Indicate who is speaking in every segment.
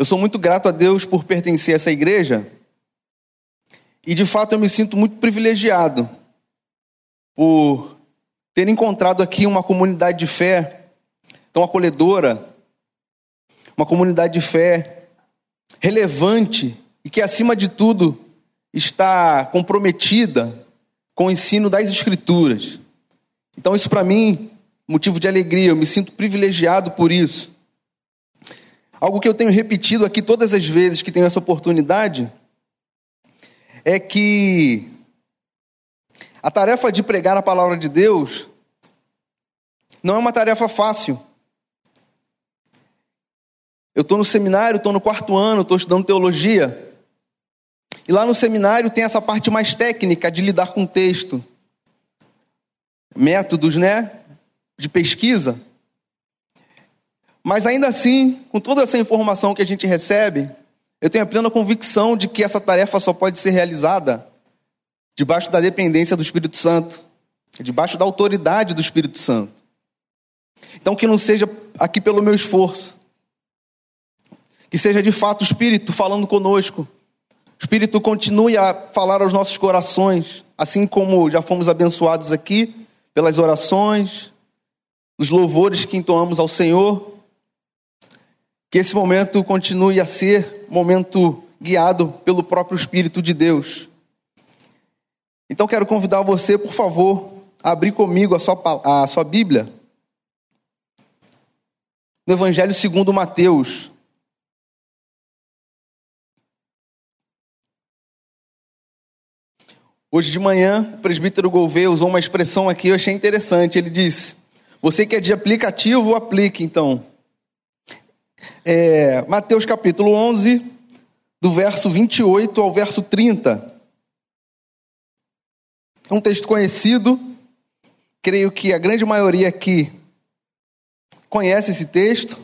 Speaker 1: Eu sou muito grato a Deus por pertencer a essa igreja. E de fato eu me sinto muito privilegiado por ter encontrado aqui uma comunidade de fé tão acolhedora, uma comunidade de fé relevante e que, acima de tudo, está comprometida com o ensino das Escrituras. Então, isso para mim, motivo de alegria, eu me sinto privilegiado por isso. Algo que eu tenho repetido aqui todas as vezes que tenho essa oportunidade é que a tarefa de pregar a palavra de Deus não é uma tarefa fácil. Eu estou no seminário, estou no quarto ano, estou estudando teologia. E lá no seminário tem essa parte mais técnica de lidar com o texto. Métodos, né? De pesquisa. Mas ainda assim, com toda essa informação que a gente recebe, eu tenho a plena convicção de que essa tarefa só pode ser realizada debaixo da dependência do Espírito Santo, debaixo da autoridade do Espírito Santo. Então, que não seja aqui pelo meu esforço, que seja de fato o Espírito falando conosco. O Espírito continue a falar aos nossos corações, assim como já fomos abençoados aqui pelas orações, os louvores que entoamos ao Senhor. Que esse momento continue a ser momento guiado pelo próprio Espírito de Deus. Então quero convidar você, por favor, a abrir comigo a sua, a sua Bíblia. No Evangelho segundo Mateus, Hoje de manhã, o presbítero Gouveia usou uma expressão aqui, eu achei interessante. Ele disse: Você que é de aplicativo, aplique então. É, Mateus capítulo 11, do verso 28 ao verso 30. É um texto conhecido, creio que a grande maioria aqui conhece esse texto.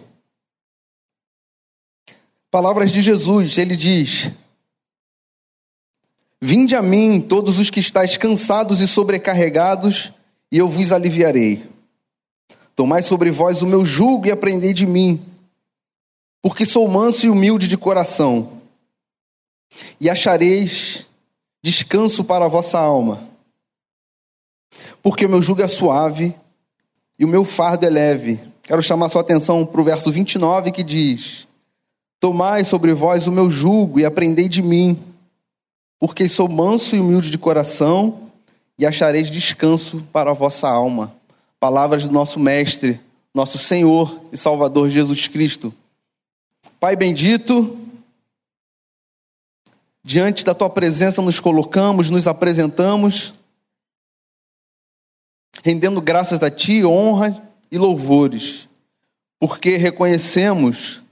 Speaker 1: Palavras de Jesus, ele diz: Vinde a mim, todos os que estáis cansados e sobrecarregados, e eu vos aliviarei. Tomai sobre vós o meu jugo e aprendei de mim, porque sou manso e humilde de coração, e achareis descanso para a vossa alma. Porque o meu jugo é suave e o meu fardo é leve. Quero chamar sua atenção para o verso 29 que diz: Tomai sobre vós o meu jugo e aprendei de mim porque sou manso e humilde de coração, e achareis descanso para a vossa alma. Palavras do nosso Mestre, nosso Senhor e Salvador Jesus Cristo. Pai bendito, diante da tua presença nos colocamos, nos apresentamos, rendendo graças a ti, honra e louvores, porque reconhecemos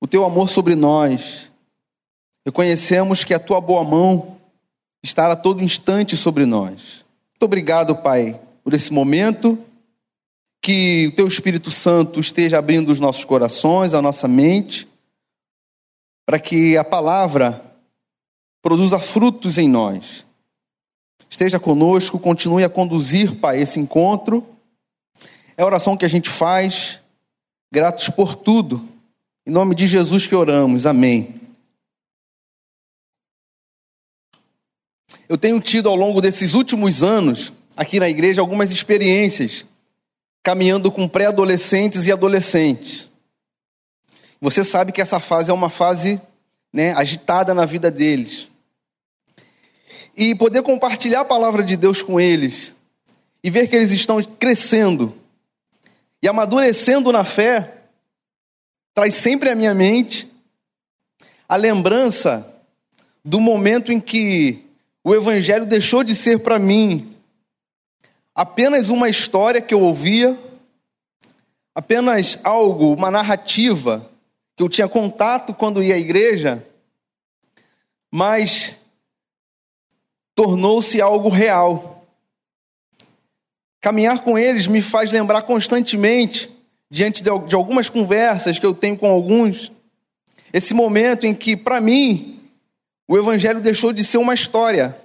Speaker 1: o teu amor sobre nós Reconhecemos que a tua boa mão está a todo instante sobre nós. Muito obrigado, Pai, por esse momento. Que o teu Espírito Santo esteja abrindo os nossos corações, a nossa mente, para que a palavra produza frutos em nós. Esteja conosco, continue a conduzir, Pai, esse encontro. É a oração que a gente faz, gratos por tudo. Em nome de Jesus que oramos. Amém. Eu tenho tido ao longo desses últimos anos, aqui na igreja, algumas experiências caminhando com pré-adolescentes e adolescentes. Você sabe que essa fase é uma fase né, agitada na vida deles. E poder compartilhar a palavra de Deus com eles e ver que eles estão crescendo e amadurecendo na fé, traz sempre à minha mente a lembrança do momento em que o Evangelho deixou de ser para mim apenas uma história que eu ouvia, apenas algo, uma narrativa que eu tinha contato quando ia à igreja, mas tornou-se algo real. Caminhar com eles me faz lembrar constantemente, diante de algumas conversas que eu tenho com alguns, esse momento em que, para mim, o Evangelho deixou de ser uma história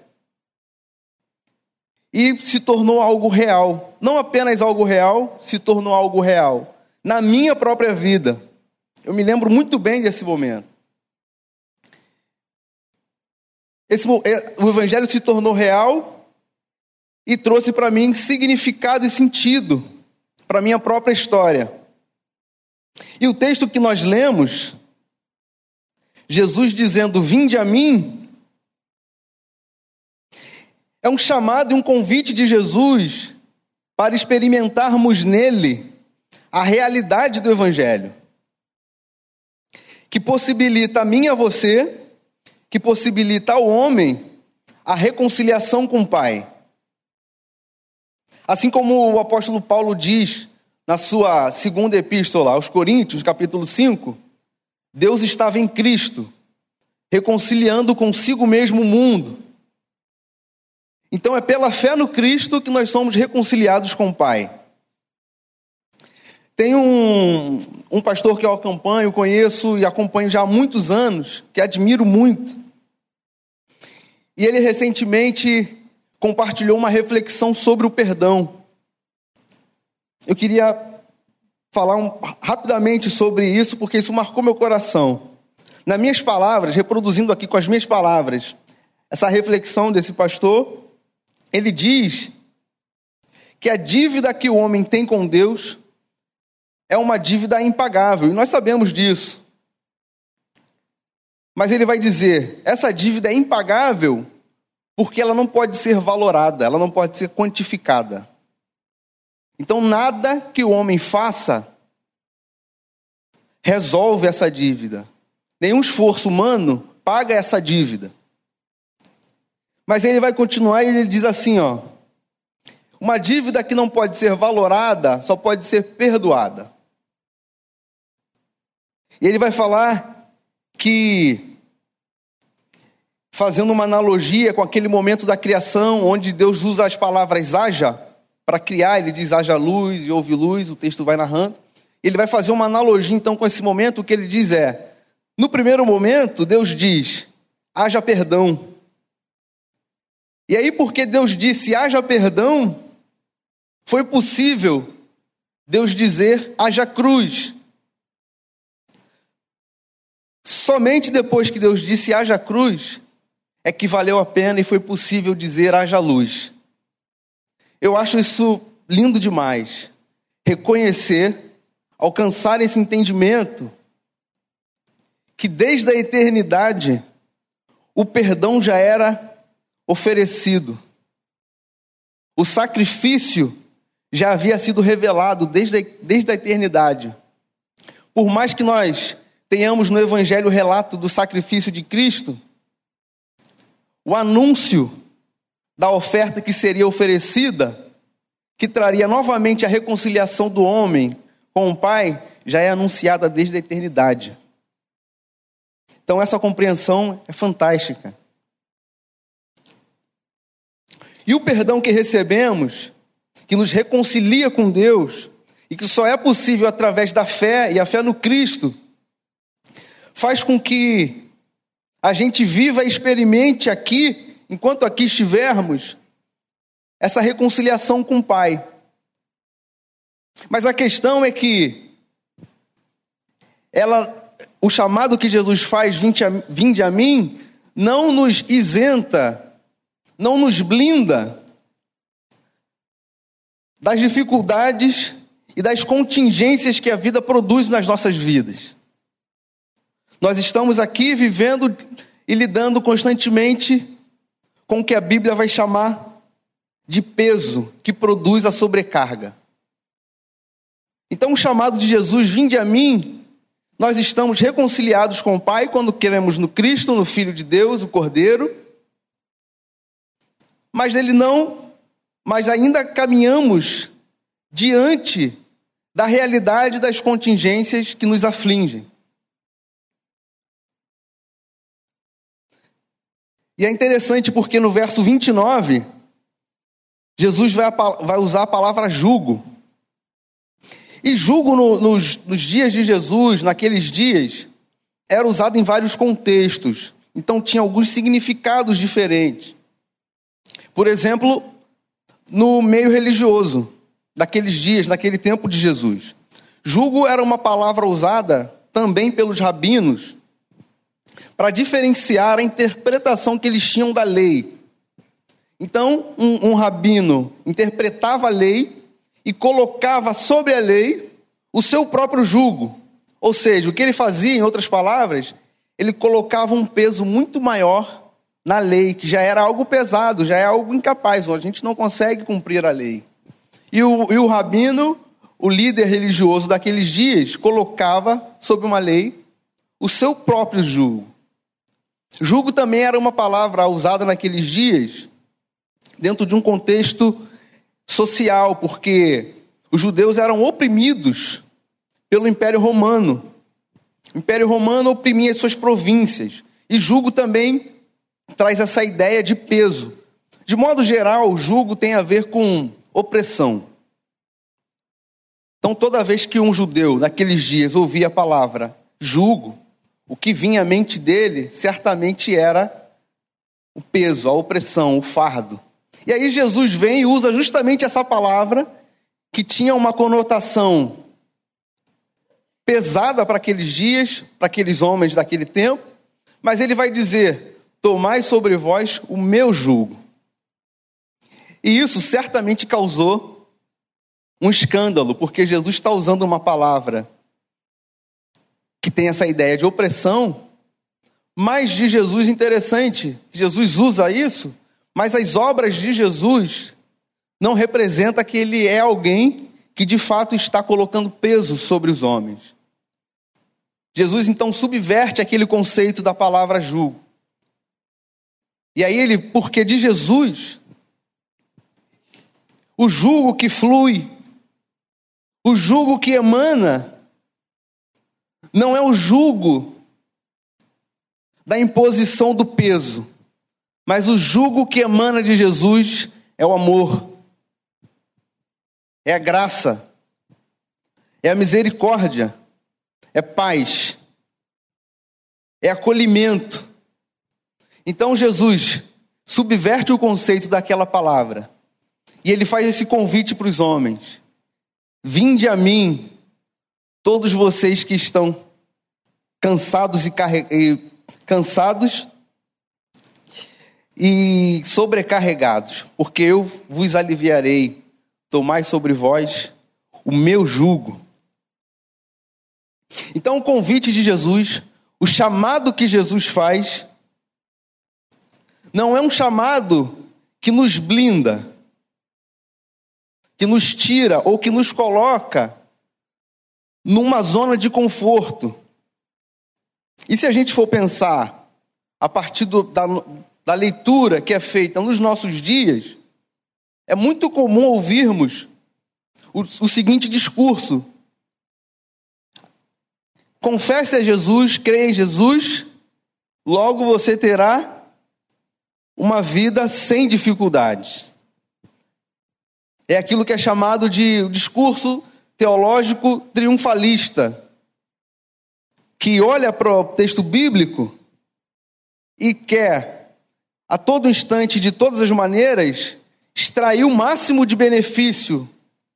Speaker 1: e se tornou algo real. Não apenas algo real, se tornou algo real. Na minha própria vida. Eu me lembro muito bem desse momento. Esse, é, o Evangelho se tornou real e trouxe para mim significado e sentido para minha própria história. E o texto que nós lemos, Jesus dizendo: Vinde a mim, é um chamado e um convite de Jesus para experimentarmos nele a realidade do Evangelho que possibilita a mim e a você, que possibilita ao homem a reconciliação com o Pai. Assim como o apóstolo Paulo diz na sua segunda epístola aos Coríntios, capítulo 5, Deus estava em Cristo, reconciliando consigo mesmo o mundo. Então é pela fé no Cristo que nós somos reconciliados com o Pai. Tem um, um pastor que eu acompanho, conheço e acompanho já há muitos anos, que admiro muito. E ele recentemente compartilhou uma reflexão sobre o perdão. Eu queria falar um, rapidamente sobre isso, porque isso marcou meu coração. Nas minhas palavras, reproduzindo aqui com as minhas palavras, essa reflexão desse pastor, ele diz que a dívida que o homem tem com Deus é uma dívida impagável, e nós sabemos disso. Mas ele vai dizer: essa dívida é impagável porque ela não pode ser valorada, ela não pode ser quantificada. Então, nada que o homem faça resolve essa dívida. Nenhum esforço humano paga essa dívida. Mas ele vai continuar e ele diz assim, ó: Uma dívida que não pode ser valorada, só pode ser perdoada. E ele vai falar que, fazendo uma analogia com aquele momento da criação, onde Deus usa as palavras haja para criar, ele diz haja luz e houve luz, o texto vai narrando. Ele vai fazer uma analogia então com esse momento, o que ele diz é: no primeiro momento, Deus diz, haja perdão. E aí, porque Deus disse haja perdão, foi possível Deus dizer haja cruz. Somente depois que Deus disse haja cruz, é que valeu a pena e foi possível dizer haja luz. Eu acho isso lindo demais. Reconhecer, alcançar esse entendimento que desde a eternidade o perdão já era oferecido. O sacrifício já havia sido revelado desde a, desde a eternidade. Por mais que nós tenhamos no Evangelho o relato do sacrifício de Cristo, o anúncio da oferta que seria oferecida, que traria novamente a reconciliação do homem com o Pai, já é anunciada desde a eternidade. Então, essa compreensão é fantástica. E o perdão que recebemos, que nos reconcilia com Deus, e que só é possível através da fé e a fé no Cristo, faz com que a gente viva e experimente aqui, enquanto aqui estivermos, essa reconciliação com o Pai. Mas a questão é que ela, o chamado que Jesus faz, vinde a, vinde a mim, não nos isenta, não nos blinda das dificuldades e das contingências que a vida produz nas nossas vidas. Nós estamos aqui vivendo e lidando constantemente com o que a Bíblia vai chamar de peso que produz a sobrecarga. Então, o chamado de Jesus, vinde a mim, nós estamos reconciliados com o Pai quando queremos no Cristo, no Filho de Deus, o Cordeiro. Mas ele não, mas ainda caminhamos diante da realidade das contingências que nos afligem. E é interessante porque no verso 29, Jesus vai, vai usar a palavra jugo. E jugo no, nos, nos dias de Jesus, naqueles dias, era usado em vários contextos. Então tinha alguns significados diferentes. Por exemplo, no meio religioso, daqueles dias, naquele tempo de Jesus. Jugo era uma palavra usada também pelos rabinos para diferenciar a interpretação que eles tinham da lei. Então, um, um rabino interpretava a lei e colocava sobre a lei o seu próprio jugo. Ou seja, o que ele fazia, em outras palavras, ele colocava um peso muito maior na lei, que já era algo pesado, já é algo incapaz, a gente não consegue cumprir a lei. E o, e o rabino, o líder religioso daqueles dias, colocava sobre uma lei o seu próprio jugo. Jugo também era uma palavra usada naqueles dias dentro de um contexto social, porque os judeus eram oprimidos pelo Império Romano. O Império Romano oprimia as suas províncias. E jugo também traz essa ideia de peso. De modo geral, o jugo tem a ver com opressão. Então, toda vez que um judeu naqueles dias ouvia a palavra jugo, o que vinha à mente dele certamente era o peso, a opressão, o fardo. E aí Jesus vem e usa justamente essa palavra que tinha uma conotação pesada para aqueles dias, para aqueles homens daquele tempo, mas ele vai dizer: Tomai sobre vós o meu jugo. E isso certamente causou um escândalo, porque Jesus está usando uma palavra que tem essa ideia de opressão, mas de Jesus interessante. Jesus usa isso, mas as obras de Jesus não representa que ele é alguém que de fato está colocando peso sobre os homens. Jesus então subverte aquele conceito da palavra julgo. E aí ele, porque de Jesus, o jugo que flui, o jugo que emana, não é o jugo da imposição do peso, mas o jugo que emana de Jesus é o amor, é a graça, é a misericórdia, é paz, é acolhimento. Então Jesus subverte o conceito daquela palavra e ele faz esse convite para os homens: Vinde a mim, todos vocês que estão cansados e, e cansados e sobrecarregados, porque eu vos aliviarei. Tomai sobre vós o meu jugo então, o convite de Jesus, o chamado que Jesus faz, não é um chamado que nos blinda, que nos tira ou que nos coloca numa zona de conforto. E se a gente for pensar a partir do, da, da leitura que é feita nos nossos dias, é muito comum ouvirmos o, o seguinte discurso: Confesse a Jesus, creia em Jesus, logo você terá uma vida sem dificuldades. É aquilo que é chamado de discurso teológico triunfalista, que olha para o texto bíblico e quer, a todo instante, de todas as maneiras, extrair o máximo de benefício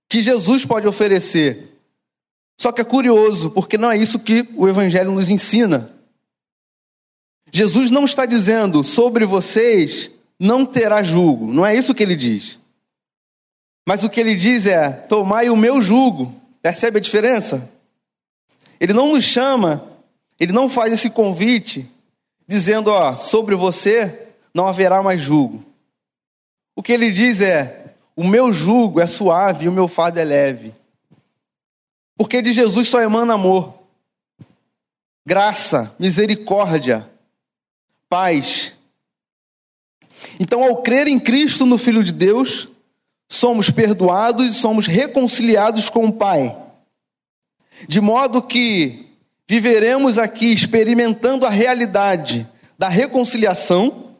Speaker 1: que Jesus pode oferecer só que é curioso, porque não é isso que o Evangelho nos ensina. Jesus não está dizendo sobre vocês não terá jugo, não é isso que ele diz. Mas o que ele diz é: tomai o meu jugo. Percebe a diferença? Ele não nos chama, ele não faz esse convite dizendo: ó, sobre você não haverá mais jugo. O que ele diz é: o meu jugo é suave e o meu fardo é leve. Porque de Jesus só emana amor, graça, misericórdia, paz. Então, ao crer em Cristo, no Filho de Deus, somos perdoados e somos reconciliados com o Pai. De modo que viveremos aqui experimentando a realidade da reconciliação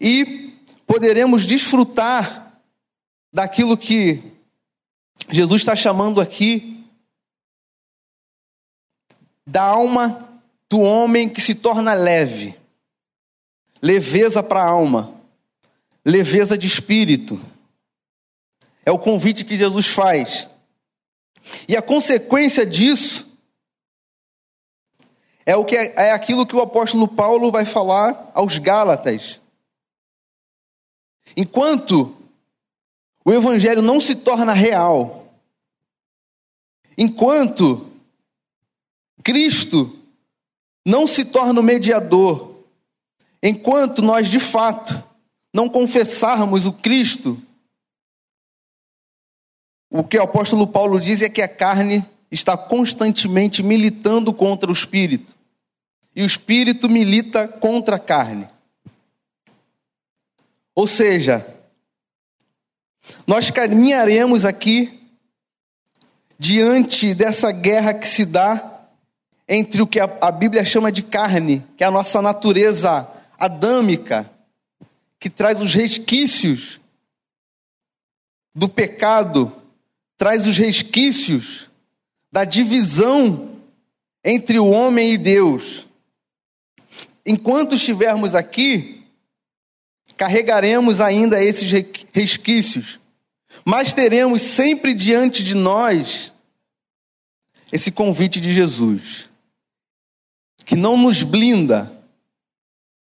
Speaker 1: e poderemos desfrutar daquilo que Jesus está chamando aqui da alma do homem que se torna leve, leveza para a alma, leveza de espírito. É o convite que Jesus faz. E a consequência disso é o que é, é aquilo que o apóstolo Paulo vai falar aos Gálatas. Enquanto o evangelho não se torna real, enquanto Cristo não se torna o mediador, enquanto nós de fato não confessarmos o Cristo, o que o apóstolo Paulo diz é que a carne está constantemente militando contra o espírito. E o espírito milita contra a carne. Ou seja, nós caminharemos aqui diante dessa guerra que se dá entre o que a, Bíblia chama de carne, que é a nossa natureza adâmica, que traz os resquícios do pecado, traz os resquícios da divisão entre o homem e Deus. Enquanto estivermos aqui, carregaremos ainda esses resquícios, mas teremos sempre diante de nós esse convite de Jesus, que não nos blinda,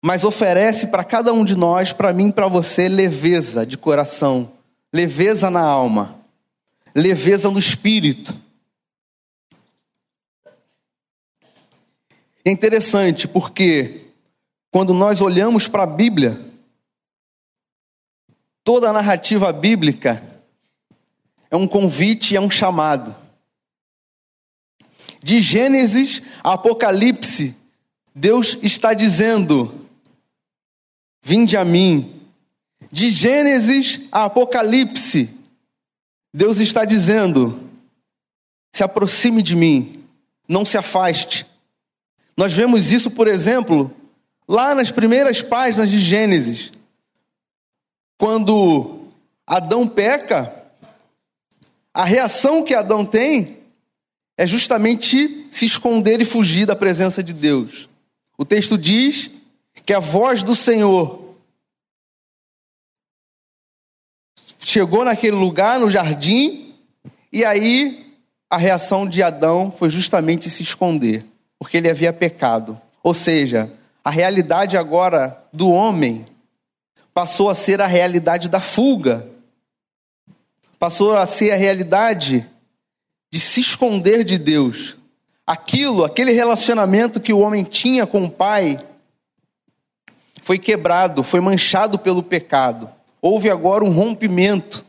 Speaker 1: mas oferece para cada um de nós, para mim para você, leveza de coração, leveza na alma, leveza no espírito. É interessante porque quando nós olhamos para a Bíblia, toda a narrativa bíblica é um convite, é um chamado. De Gênesis a Apocalipse, Deus está dizendo: Vinde a mim. De Gênesis a Apocalipse, Deus está dizendo: Se aproxime de mim, não se afaste. Nós vemos isso, por exemplo, lá nas primeiras páginas de Gênesis. Quando Adão peca, a reação que Adão tem é justamente se esconder e fugir da presença de Deus. O texto diz que a voz do Senhor chegou naquele lugar, no jardim, e aí a reação de Adão foi justamente se esconder porque ele havia pecado. Ou seja, a realidade agora do homem passou a ser a realidade da fuga, passou a ser a realidade de se esconder de Deus. Aquilo, aquele relacionamento que o homem tinha com o pai, foi quebrado, foi manchado pelo pecado. Houve agora um rompimento,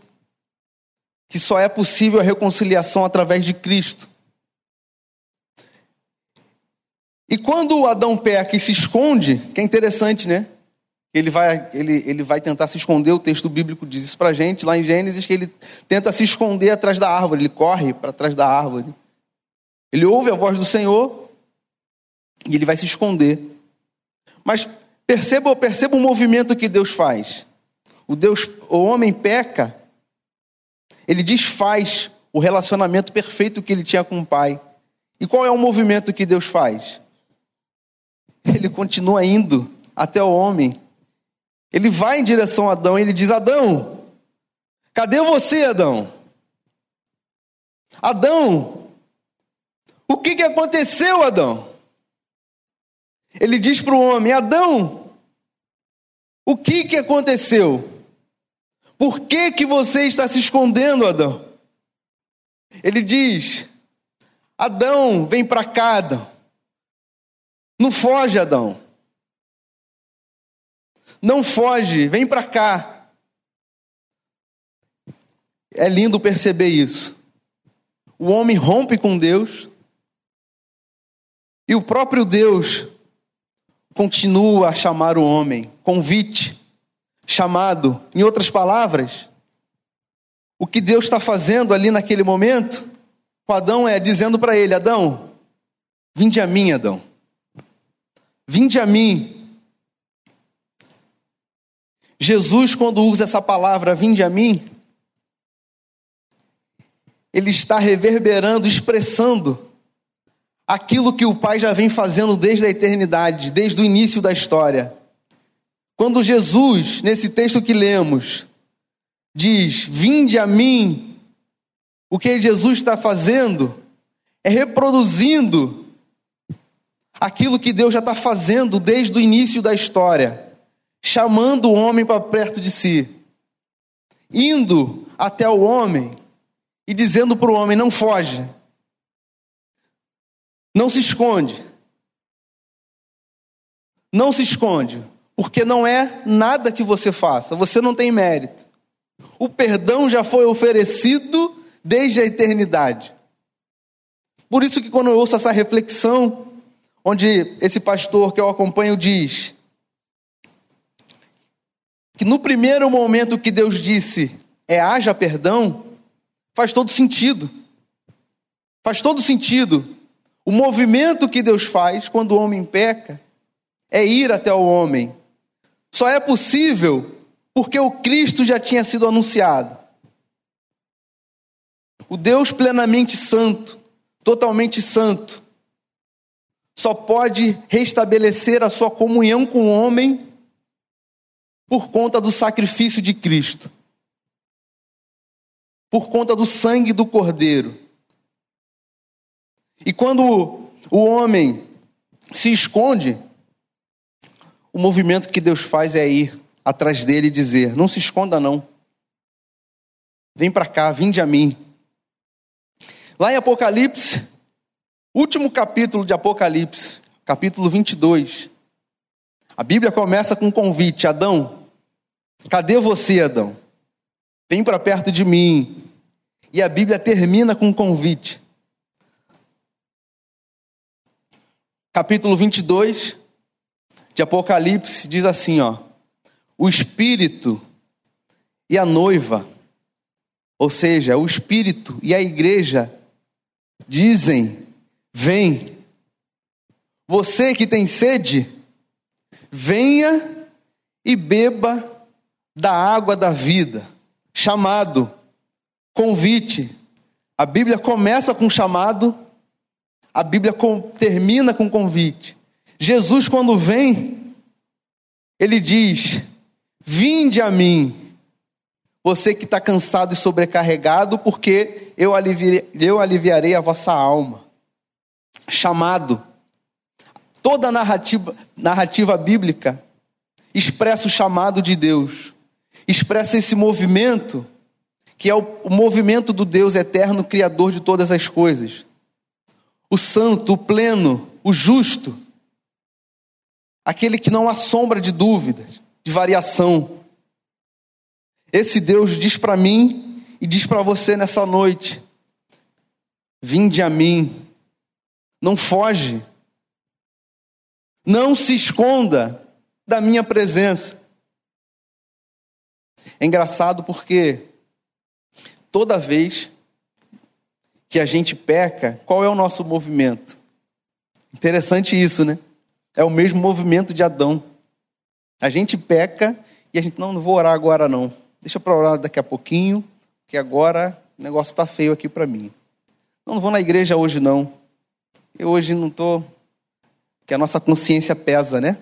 Speaker 1: que só é possível a reconciliação através de Cristo. E quando Adão peca e se esconde, que é interessante, né? Ele vai, ele, ele vai tentar se esconder, o texto bíblico diz isso pra gente, lá em Gênesis, que ele tenta se esconder atrás da árvore, ele corre para trás da árvore. Ele ouve a voz do Senhor e ele vai se esconder. Mas perceba, perceba o movimento que Deus faz. O Deus, o homem peca, ele desfaz o relacionamento perfeito que ele tinha com o pai. E qual é o movimento que Deus faz? ele continua indo até o homem. Ele vai em direção a Adão e ele diz: Adão, cadê você, Adão? Adão, o que, que aconteceu, Adão? Ele diz para o homem: Adão, o que, que aconteceu? Por que, que você está se escondendo, Adão? Ele diz: Adão, vem para cá, Adão. Não foge, Adão. Não foge, vem para cá. É lindo perceber isso. O homem rompe com Deus e o próprio Deus continua a chamar o homem, convite, chamado. Em outras palavras, o que Deus está fazendo ali naquele momento, com Adão é dizendo para ele: Adão, vinde a mim, Adão. Vinde a mim. Jesus, quando usa essa palavra, vinde a mim, ele está reverberando, expressando aquilo que o Pai já vem fazendo desde a eternidade, desde o início da história. Quando Jesus, nesse texto que lemos, diz: Vinde a mim, o que Jesus está fazendo é reproduzindo aquilo que Deus já está fazendo desde o início da história, chamando o homem para perto de si, indo até o homem e dizendo para o homem: não foge, não se esconde, não se esconde, porque não é nada que você faça, você não tem mérito. O perdão já foi oferecido desde a eternidade. Por isso que quando eu ouço essa reflexão, onde esse pastor que eu acompanho diz que no primeiro momento que Deus disse é haja perdão, faz todo sentido. Faz todo sentido. O movimento que Deus faz quando o homem peca é ir até o homem. Só é possível porque o Cristo já tinha sido anunciado. O Deus plenamente santo, totalmente santo, só pode restabelecer a sua comunhão com o homem por conta do sacrifício de Cristo, por conta do sangue do Cordeiro. E quando o homem se esconde, o movimento que Deus faz é ir atrás dele e dizer: Não se esconda, não. Vem para cá, vinde a mim. Lá em Apocalipse, último capítulo de Apocalipse, capítulo 22, a Bíblia começa com um convite: Adão, cadê você, Adão? Vem para perto de mim. E a Bíblia termina com um convite. Capítulo 22, de Apocalipse diz assim, ó: O espírito e a noiva, ou seja, o espírito e a igreja dizem: Vem. Você que tem sede, venha e beba da água da vida. Chamado, convite. A Bíblia começa com chamado, a Bíblia termina com convite. Jesus, quando vem, ele diz: Vinde a mim, você que está cansado e sobrecarregado, porque eu aliviarei, eu aliviarei a vossa alma. Chamado. Toda narrativa, narrativa bíblica expressa o chamado de Deus, expressa esse movimento, que é o, o movimento do Deus eterno, Criador de todas as coisas. O santo, o pleno, o justo aquele que não há sombra de dúvidas, de variação. Esse Deus diz para mim e diz para você nessa noite: Vinde a mim, não foge, não se esconda da minha presença. É engraçado porque toda vez que a gente peca, qual é o nosso movimento? Interessante isso, né? É o mesmo movimento de Adão. A gente peca e a gente, não, não vou orar agora não. Deixa para orar daqui a pouquinho, que agora o negócio está feio aqui para mim. Não, não vou na igreja hoje não. Eu hoje não estou. Que a nossa consciência pesa, né?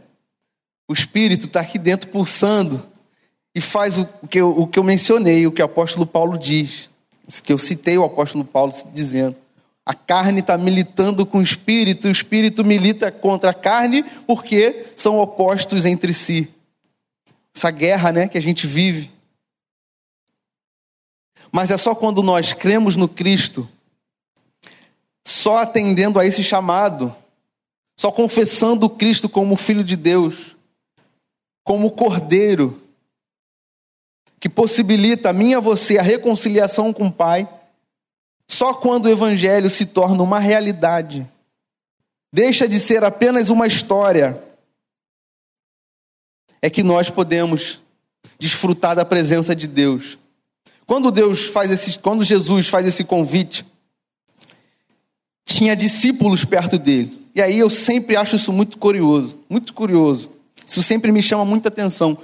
Speaker 1: O Espírito está aqui dentro pulsando e faz o que, eu, o que eu mencionei, o que o apóstolo Paulo diz. Que eu citei o apóstolo Paulo dizendo. A carne está militando com o espírito, o espírito milita contra a carne, porque são opostos entre si. Essa guerra né, que a gente vive. Mas é só quando nós cremos no Cristo, só atendendo a esse chamado, só confessando o Cristo como Filho de Deus, como Cordeiro, que possibilita a mim e a você a reconciliação com o Pai só quando o Evangelho se torna uma realidade, deixa de ser apenas uma história, é que nós podemos desfrutar da presença de Deus. Quando Deus faz esse, quando Jesus faz esse convite, tinha discípulos perto dele. E aí eu sempre acho isso muito curioso, muito curioso. Isso sempre me chama muita atenção.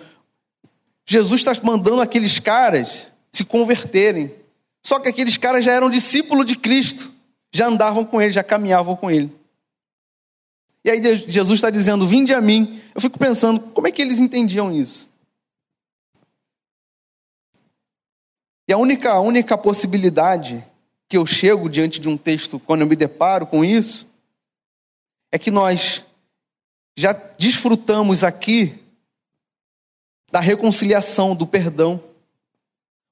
Speaker 1: Jesus está mandando aqueles caras se converterem. Só que aqueles caras já eram discípulos de Cristo, já andavam com ele, já caminhavam com ele. E aí Jesus está dizendo: Vinde a mim. Eu fico pensando, como é que eles entendiam isso? E a única, a única possibilidade que eu chego diante de um texto, quando eu me deparo com isso, é que nós já desfrutamos aqui da reconciliação, do perdão.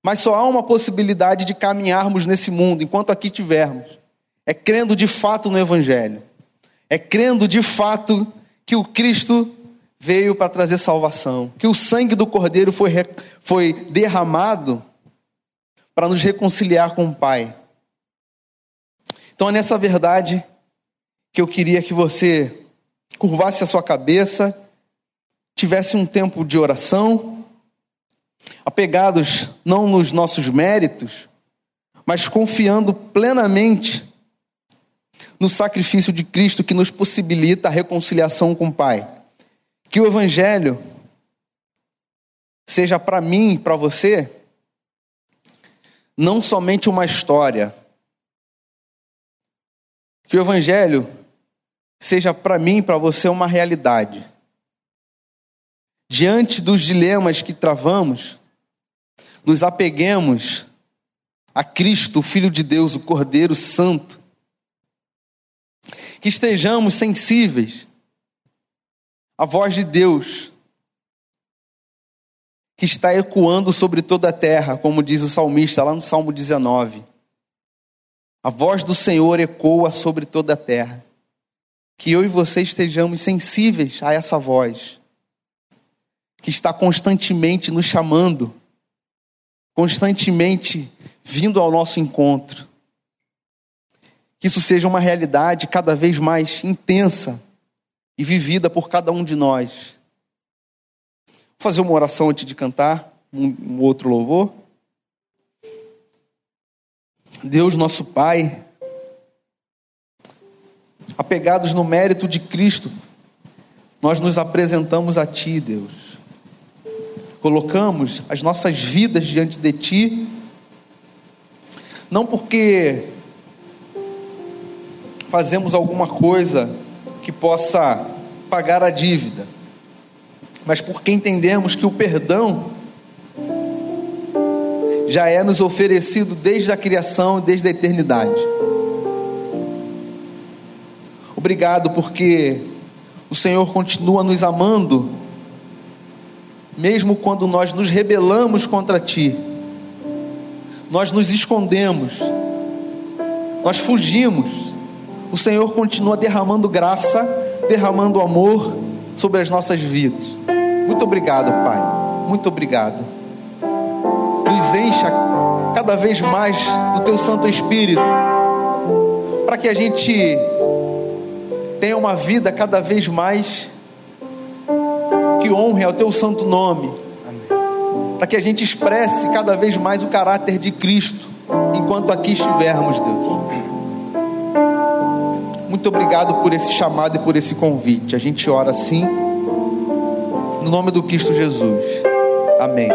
Speaker 1: Mas só há uma possibilidade de caminharmos nesse mundo enquanto aqui tivermos. É crendo de fato no Evangelho. É crendo de fato que o Cristo veio para trazer salvação. Que o sangue do Cordeiro foi, foi derramado para nos reconciliar com o Pai. Então é nessa verdade que eu queria que você curvasse a sua cabeça, tivesse um tempo de oração, apegados não nos nossos méritos, mas confiando plenamente no sacrifício de Cristo que nos possibilita a reconciliação com o Pai. Que o Evangelho seja para mim, para você, não somente uma história. Que o Evangelho seja para mim, para você, uma realidade. Diante dos dilemas que travamos, nos apeguemos a Cristo, o Filho de Deus, o Cordeiro Santo. Que estejamos sensíveis à voz de Deus que está ecoando sobre toda a terra, como diz o salmista lá no Salmo 19. A voz do Senhor ecoa sobre toda a terra. Que eu e você estejamos sensíveis a essa voz, que está constantemente nos chamando, constantemente vindo ao nosso encontro. Que isso seja uma realidade cada vez mais intensa e vivida por cada um de nós fazer uma oração antes de cantar um outro louvor. Deus, nosso Pai, apegados no mérito de Cristo, nós nos apresentamos a Ti, Deus. Colocamos as nossas vidas diante de Ti, não porque fazemos alguma coisa que possa pagar a dívida, mas porque entendemos que o perdão já é nos oferecido desde a criação desde a eternidade. Obrigado porque o Senhor continua nos amando, mesmo quando nós nos rebelamos contra Ti, nós nos escondemos, nós fugimos. O Senhor continua derramando graça, derramando amor sobre as nossas vidas. Muito obrigado, Pai. Muito obrigado. Nos encha cada vez mais do Teu Santo Espírito, para que a gente tenha uma vida cada vez mais que honre ao Teu Santo Nome, para que a gente expresse cada vez mais o caráter de Cristo enquanto aqui estivermos, Deus. Muito obrigado por esse chamado e por esse convite. A gente ora assim no nome do Cristo Jesus. Amém.